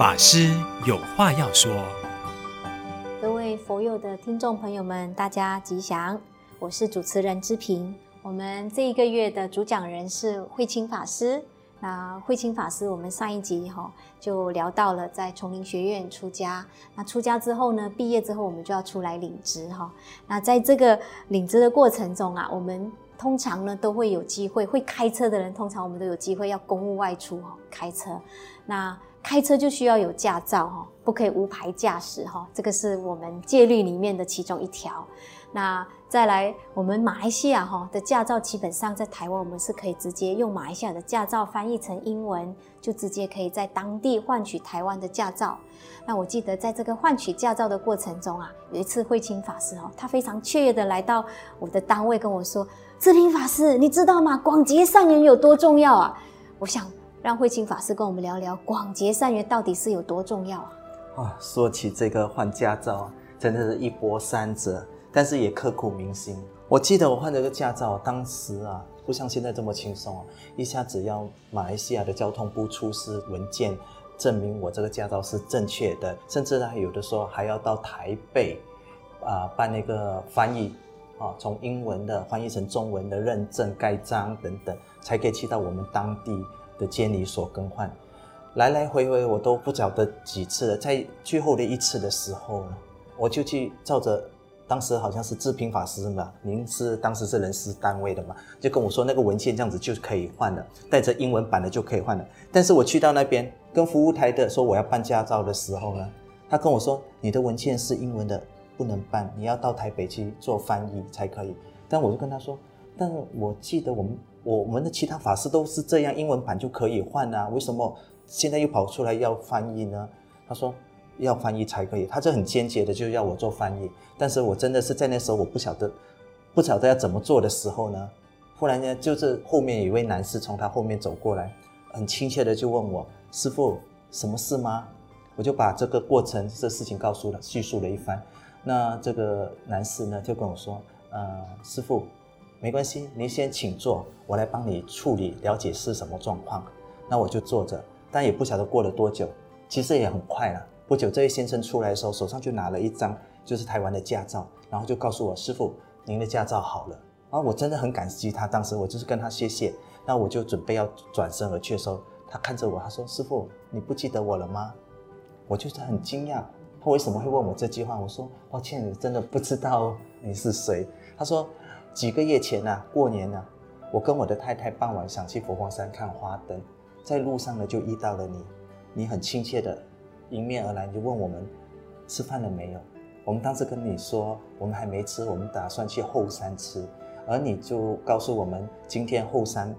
法师有话要说。各位佛友的听众朋友们，大家吉祥，我是主持人之萍。我们这一个月的主讲人是慧清法师。那慧清法师，我们上一集哈就聊到了在丛林学院出家。那出家之后呢，毕业之后我们就要出来领职哈。那在这个领职的过程中啊，我们通常呢都会有机会，会开车的人通常我们都有机会要公务外出哈开车。那开车就需要有驾照哈，不可以无牌驾驶哈，这个是我们戒律里面的其中一条。那再来，我们马来西亚哈的驾照，基本上在台湾我们是可以直接用马来西亚的驾照翻译成英文，就直接可以在当地换取台湾的驾照。那我记得在这个换取驾照的过程中啊，有一次慧清法师哈，他非常雀跃的来到我的单位跟我说：“芝萍法师，你知道吗？广结善缘有多重要啊？”我想让慧清法师跟我们聊聊广结善缘到底是有多重要啊？啊，说起这个换驾照，真的是一波三折。但是也刻骨铭心。我记得我换这个驾照，当时啊，不像现在这么轻松啊，一下子要马来西亚的交通部出示文件，证明我这个驾照是正确的，甚至呢，有的时候还要到台北啊、办那个翻译啊，从英文的翻译成中文的认证盖章等等，才可以去到我们当地的监理所更换。来来回回我都不晓得几次了，在最后的一次的时候呢，我就去照着。当时好像是智平法师嘛，您是当时是人事单位的嘛，就跟我说那个文件这样子就可以换了，带着英文版的就可以换了。但是我去到那边跟服务台的说我要办驾照的时候呢，他跟我说你的文件是英文的，不能办，你要到台北去做翻译才可以。但我就跟他说，但我记得我们我们的其他法师都是这样，英文版就可以换啊，为什么现在又跑出来要翻译呢？他说。要翻译才可以，他就很坚决的就要我做翻译，但是我真的是在那时候我不晓得，不晓得要怎么做的时候呢，忽然间就是后面有一位男士从他后面走过来，很亲切的就问我师傅什么事吗？我就把这个过程这事情告诉了叙述了一番，那这个男士呢就跟我说，呃师傅没关系，您先请坐，我来帮你处理了解是什么状况，那我就坐着，但也不晓得过了多久，其实也很快了。不久，这位先生出来的时候，手上就拿了一张，就是台湾的驾照，然后就告诉我：“师傅，您的驾照好了。”啊，我真的很感激他。当时我就是跟他谢谢，那我就准备要转身而去的时候，他看着我，他说：“师傅，你不记得我了吗？”我就是很惊讶，他为什么会问我这句话？我说：“抱歉，你真的不知道你是谁。”他说：“几个月前啊，过年啊，我跟我的太太傍晚想去佛光山看花灯，在路上呢就遇到了你，你很亲切的。”迎面而来，就问我们吃饭了没有？我们当时跟你说，我们还没吃，我们打算去后山吃。而你就告诉我们，今天后山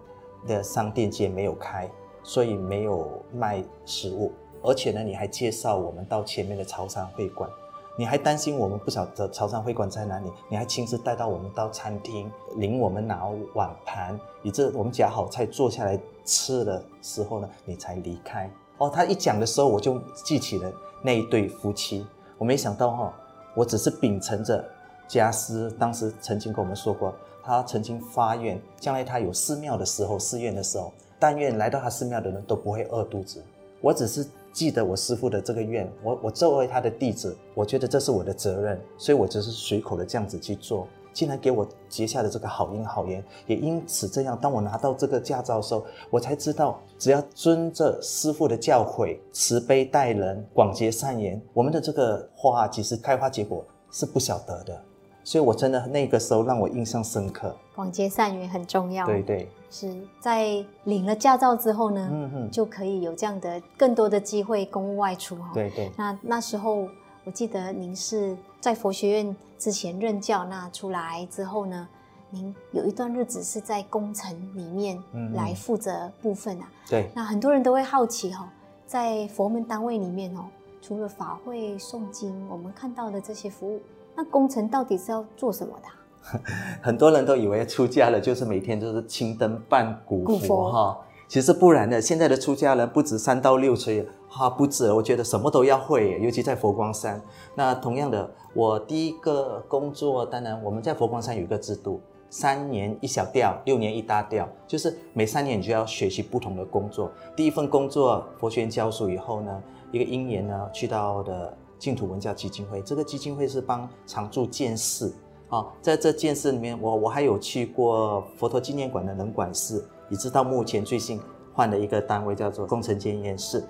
的商店街没有开，所以没有卖食物。而且呢，你还介绍我们到前面的潮汕会馆。你还担心我们不晓得潮汕会馆在哪里，你还亲自带到我们到餐厅，领我们拿碗盘，以致我们夹好菜坐下来吃的时候呢，你才离开。哦，他一讲的时候，我就记起了那一对夫妻。我没想到哈、我只是秉承着家师当时曾经跟我们说过，他曾经发愿，将来他有寺庙的时候，寺院的时候，但愿来到他寺庙的人都不会饿肚子。我只是记得我师父的这个愿，我我作为他的弟子，我觉得这是我的责任，所以我只是随口的这样子去做。竟然给我结下了这个好因好缘，也因此这样，当我拿到这个驾照的时候，我才知道，只要遵着师父的教诲，慈悲待人，广结善缘，我们的这个花其实开花结果是不晓得的。所以，我真的那个时候让我印象深刻。广结善缘很重要。对对，是在领了驾照之后呢，就可以有这样的更多的机会公务外出哈。对对，那那时候。我记得您是在佛学院之前任教，那出来之后呢，您有一段日子是在工程里面来负责部分啊。对。那很多人都会好奇哈，在佛门单位里面哦，除了法会诵经，我们看到的这些服务，那工程到底是要做什么的？很多人都以为出家了就是每天就是青灯办古佛哈。其实不然的，现在的出家人不止三到六岁，哈，不止，我觉得什么都要会，尤其在佛光山。那同样的，我第一个工作，当然我们在佛光山有一个制度，三年一小调，六年一大调，就是每三年你就要学习不同的工作。第一份工作，佛学院教书以后呢，一个因缘呢，去到的净土文教基金会。这个基金会是帮常住建寺啊，在这建寺里面，我我还有去过佛陀纪念馆的能管寺，一直到目前最新换了一个单位叫做工程监验室，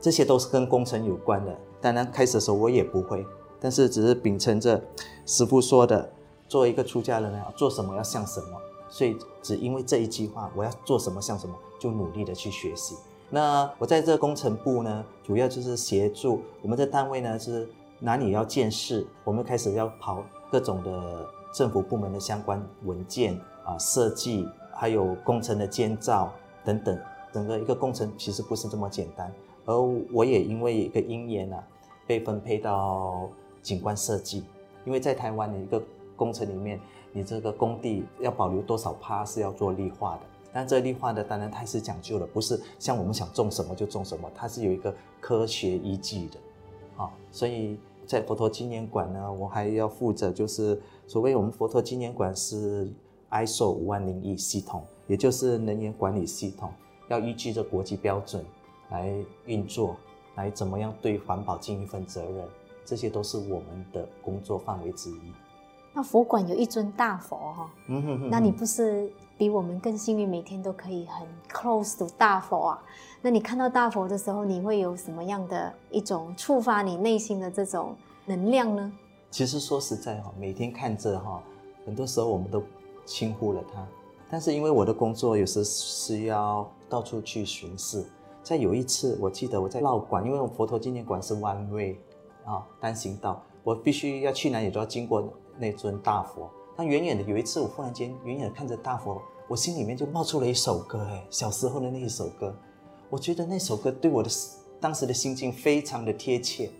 这些都是跟工程有关的。当然开始的时候我也不会，但是只是秉承着师父说的，作为一个出家人要做什么要像什么，所以只因为这一句话，我要做什么像什么，就努力的去学习。那我在这工程部呢，主要就是协助我们的单位呢，是哪里要建设，我们开始要跑各种的政府部门的相关文件啊、设计，还有工程的建造等等，整个一个工程其实不是这么简单。而我也因为一个因缘啊，被分配到景观设计，因为在台湾的一个工程里面，你这个工地要保留多少趴是要做绿化的。但这绿化的当然它是讲究的，不是像我们想种什么就种什么，它是有一个科学依据的，啊，所以在佛陀纪念馆呢，我还要负责，就是所谓我们佛陀纪念馆是 ISO 五万零一系统，也就是能源管理系统，要依据这国际标准来运作，来怎么样对环保尽一份责任，这些都是我们的工作范围之一。那佛馆有一尊大佛哈，嗯哼哼，那你不是比我们更幸运，每天都可以很 close to 大佛啊？那你看到大佛的时候，你会有什么样的一种触发你内心的这种能量呢？其实说实在哈，每天看着哈，很多时候我们都轻忽了它。但是因为我的工作有时是要到处去巡视，在有一次我记得我在绕馆，因为我佛陀纪念馆是 one way 啊单行道，我必须要去哪里都要经过。那尊大佛，那远远的有一次，我忽然间远远的看着大佛，我心里面就冒出了一首歌，哎，小时候的那一首歌，我觉得那首歌对我的当时的心境非常的贴切，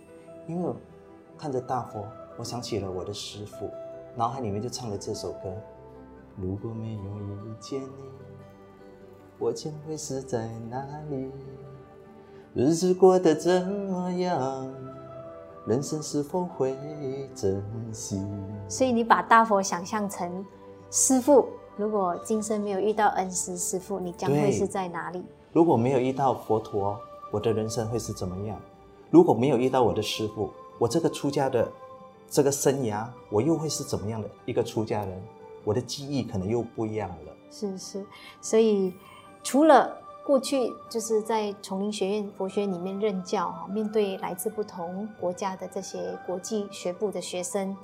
因为我看着大佛，我想起了我的师父，脑海里面就唱了这首歌。如果没有遇见你，我将会是在哪里？日子过得怎么样？人生是否会珍惜？所以你把大佛想象成师傅，如果今生没有遇到恩师师傅，你将会是在哪里？如果没有遇到佛陀，我的人生会是怎么样？如果没有遇到我的师傅，我这个出家的这个生涯，我又会是怎么样的一个出家人？我的记忆可能又不一样了。是是，所以除了。过去就是在丛林学院佛学里面任教哈，面对来自不同国家的这些国际学部的学生，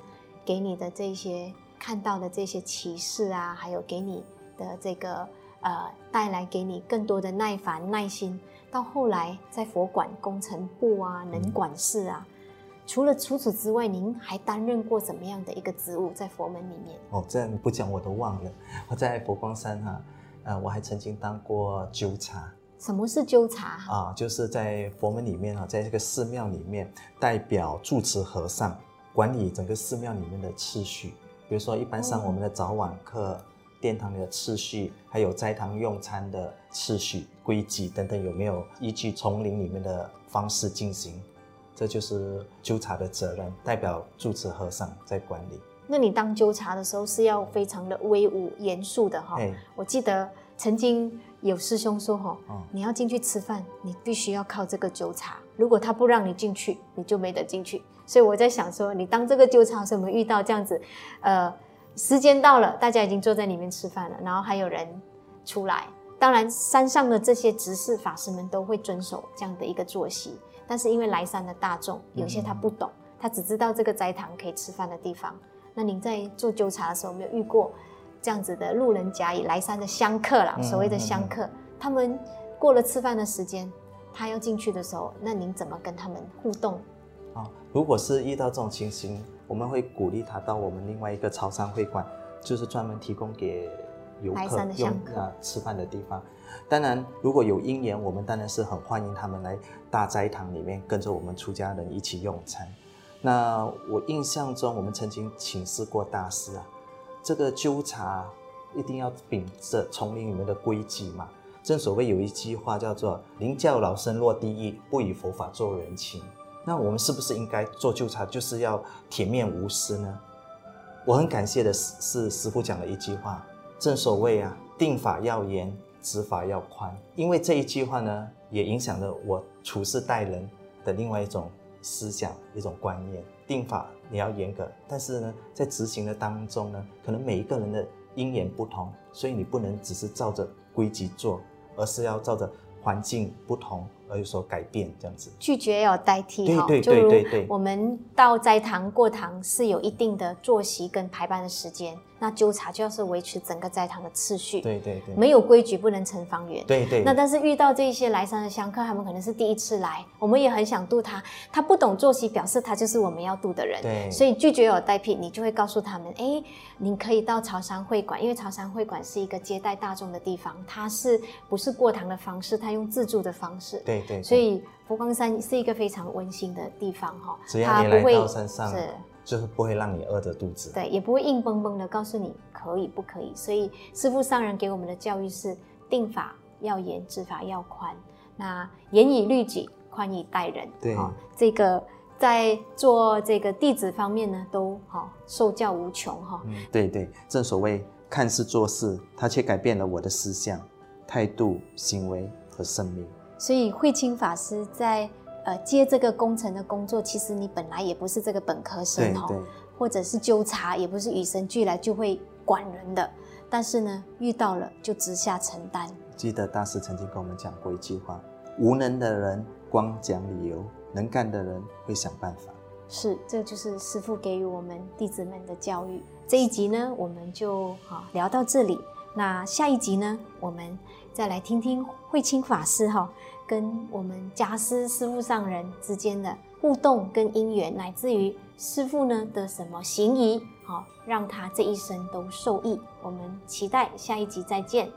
给你的这些看到的这些启示啊，还有给你的这个呃带来给你更多的耐烦耐心。到后来在佛馆工程部啊、能管事啊，除了除此之外，您还担任过怎么样的一个职务在佛门里面？哦，这样不讲我都忘了。我在佛光山哈、呃，我还曾经当过纠察。什么是纠察？啊，就是在佛门里面啊，在这个寺庙里面，代表住持和尚管理整个寺庙里面的秩序。比如说，一般上我们的早晚课、嗯、殿堂里的次序，还有斋堂用餐的次序、规矩等等，有没有依据丛林里面的方式进行？这就是纠察的责任，代表住持和尚在管理。那你当纠察的时候是要非常的威武严肃的哈。我记得曾经有师兄说哈，你要进去吃饭，你必须要靠这个纠察，如果他不让你进去，你就没得进去。所以我在想说，你当这个纠察时，有没有遇到这样子？呃，时间到了，大家已经坐在里面吃饭了，然后还有人出来。当然，山上的这些执事法师们都会遵守这样的一个作息，但是因为来山的大众，有些他不懂，他只知道这个斋堂可以吃饭的地方。那您在做纠察的时候，有没有遇过这样子的路人甲乙来山的香客啦？所谓的香客，他们过了吃饭的时间，他要进去的时候，那您怎么跟他们互动？啊，如果是遇到这种情形，我们会鼓励他到我们另外一个朝山会馆，就是专门提供给游客用啊吃饭的地方。当然，如果有因缘，我们当然是很欢迎他们来大斋堂里面跟着我们出家人一起用餐。那我印象中，我们曾经请示过大师啊，这个纠察一定要秉着丛林里面的规矩嘛。正所谓有一句话叫做“宁教老僧落地狱，不与佛法做人情”。那我们是不是应该做纠察，就是要铁面无私呢？我很感谢的是，是师父讲的一句话，正所谓啊，定法要严，执法要宽。因为这一句话呢，也影响了我处事待人的另外一种思想、一种观念。定法你要严格，但是呢，在执行的当中呢，可能每一个人的因缘不同，所以你不能只是照着规矩做，而是要照着环境不同而有所改变，这样子。拒绝要代替哈，对对对对。我们到斋堂过堂是有一定的作息跟排班的时间。那纠察就要是维持整个斋堂的次序，对对对，没有规矩不能成方圆，对对。那但是遇到这些来山的香客，他们可能是第一次来，我们也很想度他，他不懂作息，表示他就是我们要度的人，对。所以拒绝有代替，你就会告诉他们，哎，你可以到潮山会馆，因为潮山会馆是一个接待大众的地方，它是不是过堂的方式？它用自助的方式，对对。所以佛光山是一个非常温馨的地方哈，只要你来到山上，是。就是不会让你饿着肚子，对，也不会硬绷绷的告诉你可以不可以。所以师父上人给我们的教育是：定法要严，执法要宽。那严以律己，宽以待人。对，哦、这个在做这个弟子方面呢，都好、哦、受教无穷哈、哦嗯。对对，正所谓看似做事，他却改变了我的思想、态度、行为和生命。所以慧清法师在。呃，接这个工程的工作，其实你本来也不是这个本科生哦，或者是纠察，也不是与生俱来就会管人的。但是呢，遇到了就直下承担。记得大师曾经跟我们讲过一句话：无能的人光讲理由，能干的人会想办法。是，这就是师父给予我们弟子们的教育。这一集呢，我们就好聊到这里。那下一集呢，我们再来听听慧清法师哈。跟我们家师师傅上人之间的互动跟因缘，乃至于师傅呢的什么行仪，好让他这一生都受益。我们期待下一集再见。